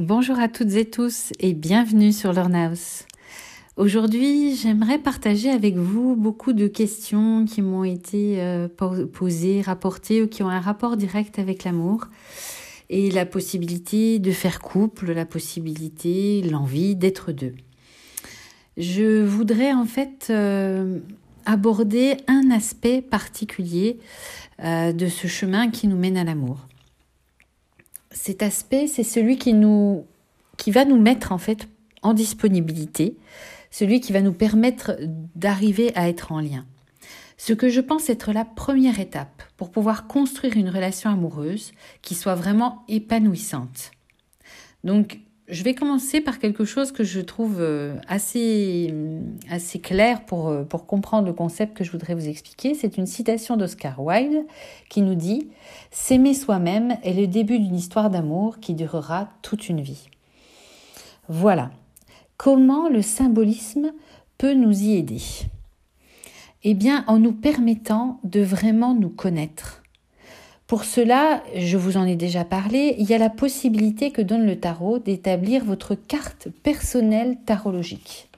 Bonjour à toutes et tous et bienvenue sur Learnhouse. Aujourd'hui, j'aimerais partager avec vous beaucoup de questions qui m'ont été euh, posées, rapportées ou qui ont un rapport direct avec l'amour et la possibilité de faire couple, la possibilité, l'envie d'être deux. Je voudrais en fait euh, aborder un aspect particulier euh, de ce chemin qui nous mène à l'amour cet aspect, c'est celui qui nous, qui va nous mettre en fait en disponibilité, celui qui va nous permettre d'arriver à être en lien. Ce que je pense être la première étape pour pouvoir construire une relation amoureuse qui soit vraiment épanouissante. Donc, je vais commencer par quelque chose que je trouve euh, assez, euh, assez clair pour, euh, pour comprendre le concept que je voudrais vous expliquer. C'est une citation d'Oscar Wilde qui nous dit S'aimer soi-même est le début d'une histoire d'amour qui durera toute une vie. Voilà. Comment le symbolisme peut nous y aider? Eh bien, en nous permettant de vraiment nous connaître pour cela, je vous en ai déjà parlé, il y a la possibilité que donne le tarot d'établir votre carte personnelle tarologique.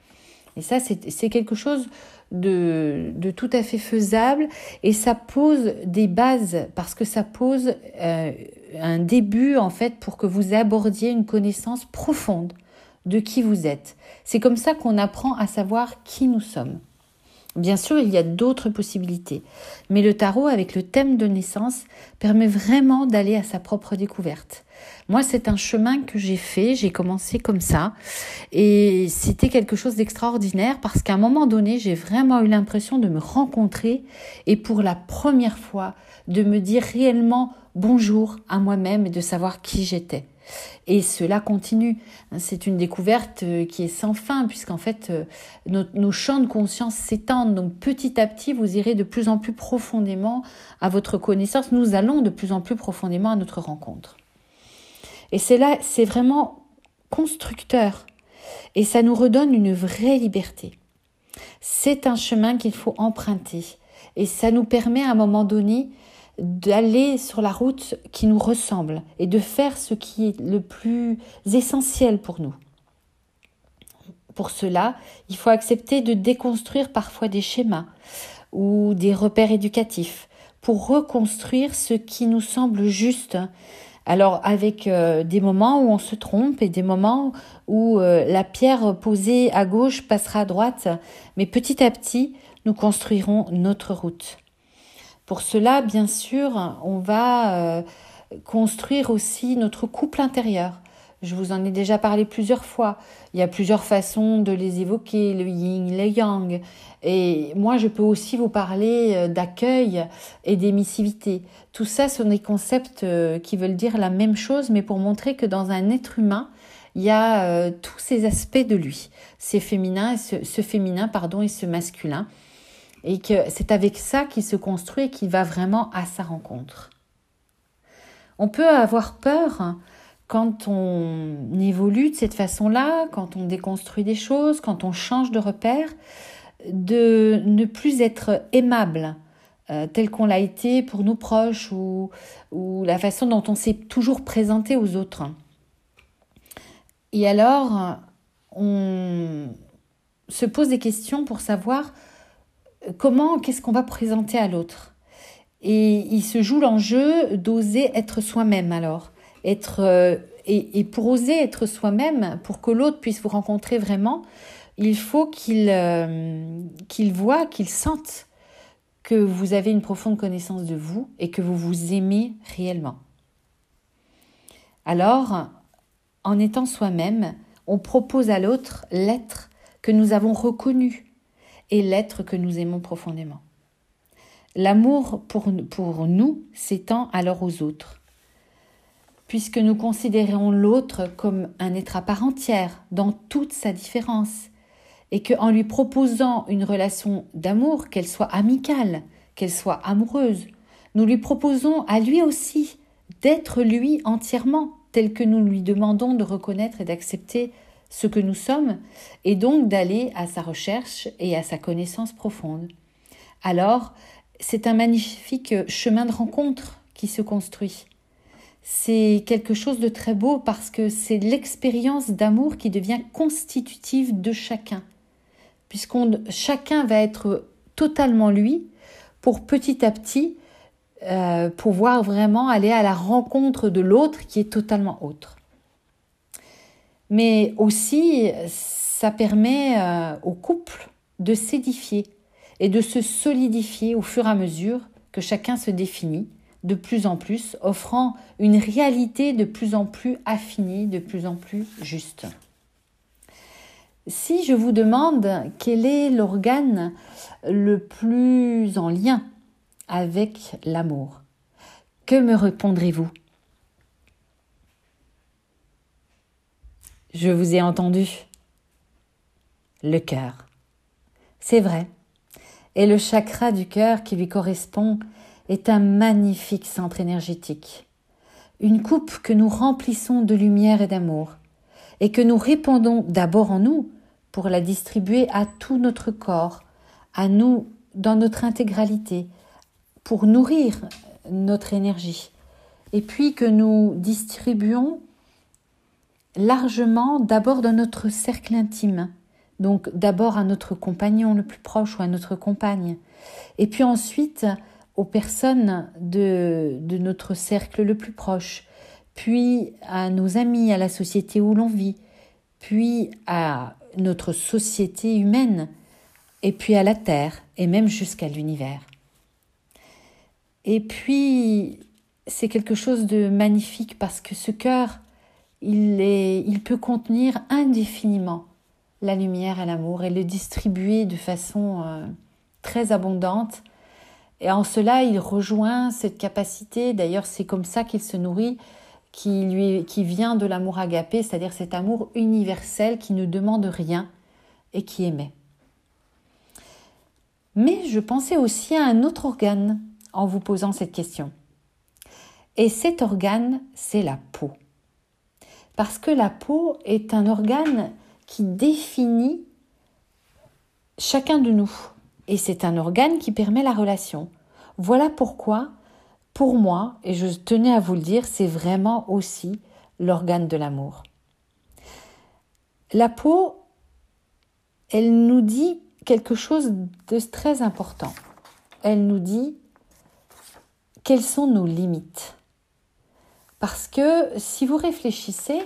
Et ça, c'est quelque chose de, tout à fait faisable et ça pose des bases parce que ça pose euh, un début en fait pour que vous abordiez une connaissance profonde de qui vous êtes. C'est comme ça qu'on apprend à savoir qui nous sommes. Bien sûr, il y a d'autres possibilités, mais le tarot avec le thème de naissance permet vraiment d'aller à sa propre découverte. Moi, c'est un chemin que j'ai fait, j'ai commencé comme ça, et c'était quelque chose d'extraordinaire parce qu'à un moment donné, j'ai vraiment eu l'impression de me rencontrer et pour la première fois de me dire réellement bonjour à moi-même et de savoir qui j'étais. Et cela continue. C'est une découverte euh, qui est sans fin, puisqu'en fait, euh, nos, champs de conscience s'étendent. Donc petit à petit, vous irez de plus en plus profondément à votre connaissance. Nous allons de plus en plus profondément à notre rencontre. Et c'est là, c'est vraiment constructeur. Et ça nous redonne une vraie liberté. C'est un chemin qu'il faut emprunter. Et ça nous permet à un moment donné d'aller sur la route qui nous ressemble et de faire ce qui est le plus essentiel pour nous. Pour cela, il faut accepter de déconstruire parfois des schémas ou des repères éducatifs pour reconstruire ce qui nous semble juste. Alors avec euh, des moments où on se trompe et des moments où euh, la pierre posée à gauche passera à droite, mais petit à petit, nous construirons notre route. Pour cela, bien sûr, on va euh, construire aussi notre couple intérieur. Je vous en ai déjà parlé plusieurs fois. Il y a plusieurs façons de les évoquer, le yin, le yang. Et moi, je peux aussi vous parler euh, d'accueil et d'émissivité. Tout ça sont des concepts euh, qui veulent dire la même chose, mais pour montrer que dans un être humain, il y a tous ces aspects de lui, ces féminins, ce, ce féminin pardon et ce masculin et que c'est avec ça qu'il se construit et qu'il va vraiment à sa rencontre. On peut avoir peur quand on évolue de cette façon-là, quand on déconstruit des choses, quand on change de repère, de ne plus être aimable euh, tel qu'on l'a été pour nos proches ou, ou la façon dont on s'est toujours présenté aux autres. Et alors, on se pose des questions pour savoir comment, qu'est-ce qu'on va présenter à l'autre? Et il se joue l'enjeu d'oser être soi-même alors. Être, euh, et, pour oser être soi-même, pour que l'autre puisse vous rencontrer vraiment, il faut qu'il euh, qu'il voit, qu'il sente que vous avez une profonde connaissance de vous et que vous vous aimez réellement. Alors, en étant soi-même, on propose à l'autre l'être que nous avons reconnu, et l'être que nous aimons profondément. L'amour pour, pour nous s'étend alors aux autres, puisque nous considérons l'autre comme un être à part entière, dans toute sa différence, et qu'en lui proposant une relation d'amour, qu'elle soit amicale, qu'elle soit amoureuse, nous lui proposons à lui aussi d'être lui entièrement, tel que nous lui demandons de reconnaître et d'accepter ce que nous sommes et donc d'aller à sa recherche et à sa connaissance profonde. Alors, c'est un magnifique chemin de rencontre qui se construit. c'est quelque chose de très beau parce que c'est l'expérience d'amour qui devient constitutive de chacun. Puisqu'on chacun va être totalement lui pour petit à petit euh, pouvoir vraiment aller à la rencontre de l'autre qui est totalement autre. Mais aussi, ça permet euh, au couple de s'édifier et de se solidifier au fur et à mesure que chacun se définit de plus en plus, offrant une réalité de plus en plus affinée, de plus en plus juste. Si je vous demande quel est l'organe le plus en lien avec l'amour, que me répondrez-vous? Je vous ai entendu. Le cœur. C'est vrai. Et le chakra du cœur qui lui correspond est un magnifique centre énergétique. Une coupe que nous remplissons de lumière et d'amour, et que nous répandons d'abord en nous pour la distribuer à tout notre corps, à nous dans notre intégralité, pour nourrir notre énergie, et puis que nous distribuons largement d'abord dans notre cercle intime, donc d'abord à notre compagnon le plus proche ou à notre compagne, et puis ensuite aux personnes de, de notre cercle le plus proche, puis à nos amis, à la société où l'on vit, puis à notre société humaine, et puis à la Terre, et même jusqu'à l'univers. Et puis, c'est quelque chose de magnifique parce que ce cœur, il, peut contenir indéfiniment la lumière et l'amour et le distribuer de façon euh, très abondante. Et en cela, il rejoint cette capacité, d'ailleurs c'est comme ça qu'il se nourrit, qui, vient de l'amour agapé, c'est-à-dire cet amour universel qui ne demande rien et qui aimait. Mais je pensais aussi à un autre organe en vous posant cette question. Et cet organe, c'est la peau parce que la peau est un organe qui définit chacun de nous. Et c'est un organe qui permet la relation. Voilà pourquoi, pour moi, et je tenais à vous le dire, c'est vraiment aussi l'organe de l'amour. La peau, elle nous dit quelque chose de très important. Elle nous dit quelles sont nos limites. Parce que si vous réfléchissez,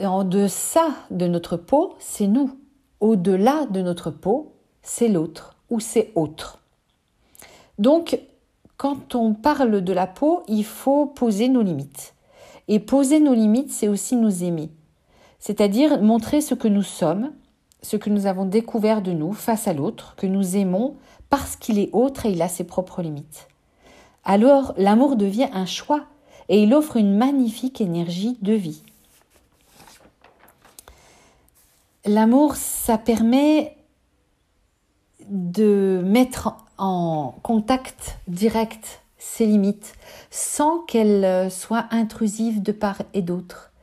en deçà de notre peau, c'est nous. Au-delà de notre peau, c'est l'autre ou c'est autre. Donc, quand on parle de la peau, il faut poser nos limites. Et poser nos limites, c'est aussi nous aimer. C'est-à-dire montrer ce que nous sommes, ce que nous avons découvert de nous face à l'autre, que nous aimons parce qu'il est autre et il a ses propres limites. Alors l'amour devient un choix et il offre une magnifique énergie de vie. L'amour, ça permet de mettre en contact direct ses limites sans qu'elles soient intrusives de part et d'autre.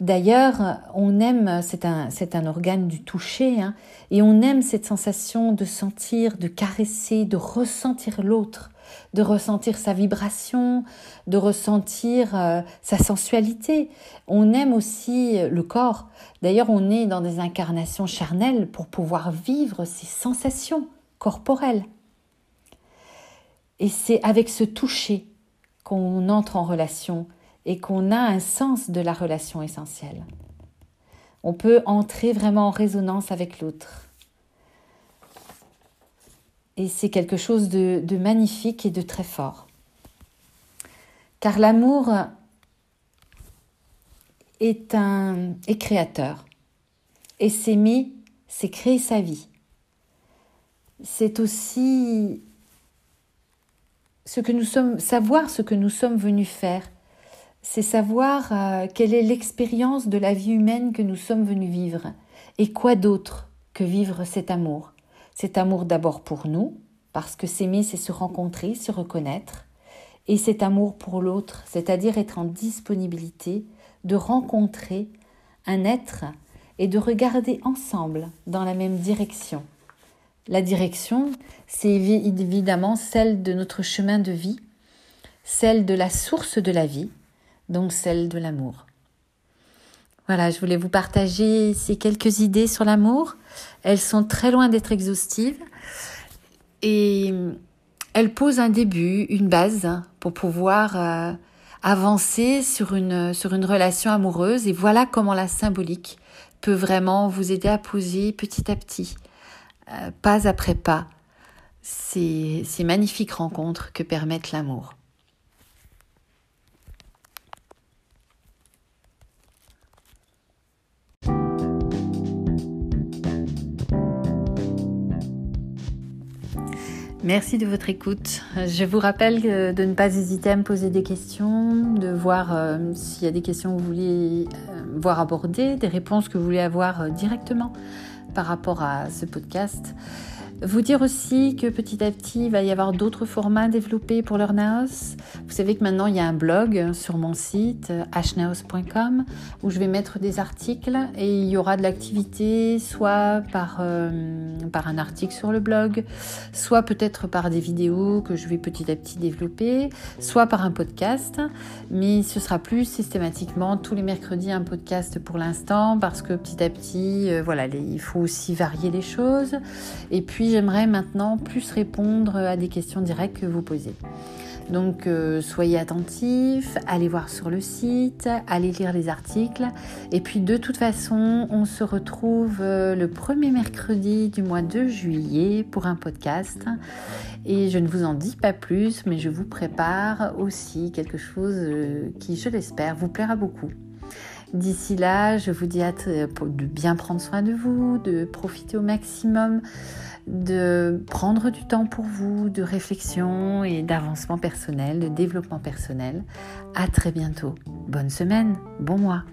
D'ailleurs, on aime, c'est un, un organe du toucher, hein, et on aime cette sensation de sentir, de caresser, de ressentir l'autre, de ressentir sa vibration, de ressentir euh, sa sensualité. On aime aussi le corps. D'ailleurs, on est dans des incarnations charnelles pour pouvoir vivre ces sensations corporelles. Et c'est avec ce toucher qu'on entre en relation et qu'on a un sens de la relation essentielle. On peut entrer vraiment en résonance avec l'autre. Et c'est quelque chose de, magnifique et de très fort. Car l'amour est un créateur. Et s'aimer, c'est créer sa vie. C'est aussi ce que nous sommes, savoir ce que nous sommes venus faire. C'est savoir euh, quelle est l'expérience de la vie humaine que nous sommes venus vivre. Et quoi d'autre que vivre cet amour cet amour d'abord pour nous, parce que s'aimer, c'est se rencontrer, se reconnaître, et cet amour pour l'autre, c'est-à-dire être en disponibilité de rencontrer un être et de regarder ensemble dans la même direction. La direction, c'est évidemment celle de notre chemin de vie, celle de la source de la vie, donc celle de l'amour. Voilà, je voulais vous partager ces quelques idées sur l'amour. Elles sont très loin d'être exhaustives et elles posent un début, une base pour pouvoir euh, avancer sur une, relation amoureuse. Et voilà comment la symbolique peut vraiment vous aider à poser petit à petit, euh, pas après pas, ces, ces magnifiques rencontres que permettent l'amour. Merci de votre écoute. Je vous rappelle de ne pas hésiter à me poser des questions, de voir euh, s'il y a des questions que vous voulez euh, voir abordées, des réponses que vous voulez avoir euh, directement par rapport à ce podcast. Vous dire aussi que petit à petit, il va y avoir d'autres formats développés pour Learnhouse. Vous savez que maintenant, il y a un blog sur mon site hnaus.com où je vais mettre des articles et il y aura de l'activité soit par, euh, par un article sur le blog, soit peut-être par des vidéos que je vais petit à petit développer, soit par un podcast. Mais ce sera plus systématiquement tous les mercredis un podcast pour l'instant parce que petit à petit, euh, voilà, il faut aussi varier les choses. Et puis, j'aimerais maintenant plus répondre à des questions directes que vous posez. Donc euh, soyez attentifs, allez voir sur le site, allez lire les articles. Et puis de toute façon, on se retrouve euh, le premier mercredi du mois de juillet pour un podcast. Et je ne vous en dis pas plus, mais je vous prépare aussi quelque chose euh, qui, je l'espère, vous plaira beaucoup. D'ici là, je vous dis de bien prendre soin de vous, de profiter au maximum de prendre du temps pour vous, de réflexion et d'avancement personnel, de développement personnel. À très bientôt. Bonne semaine, bon mois.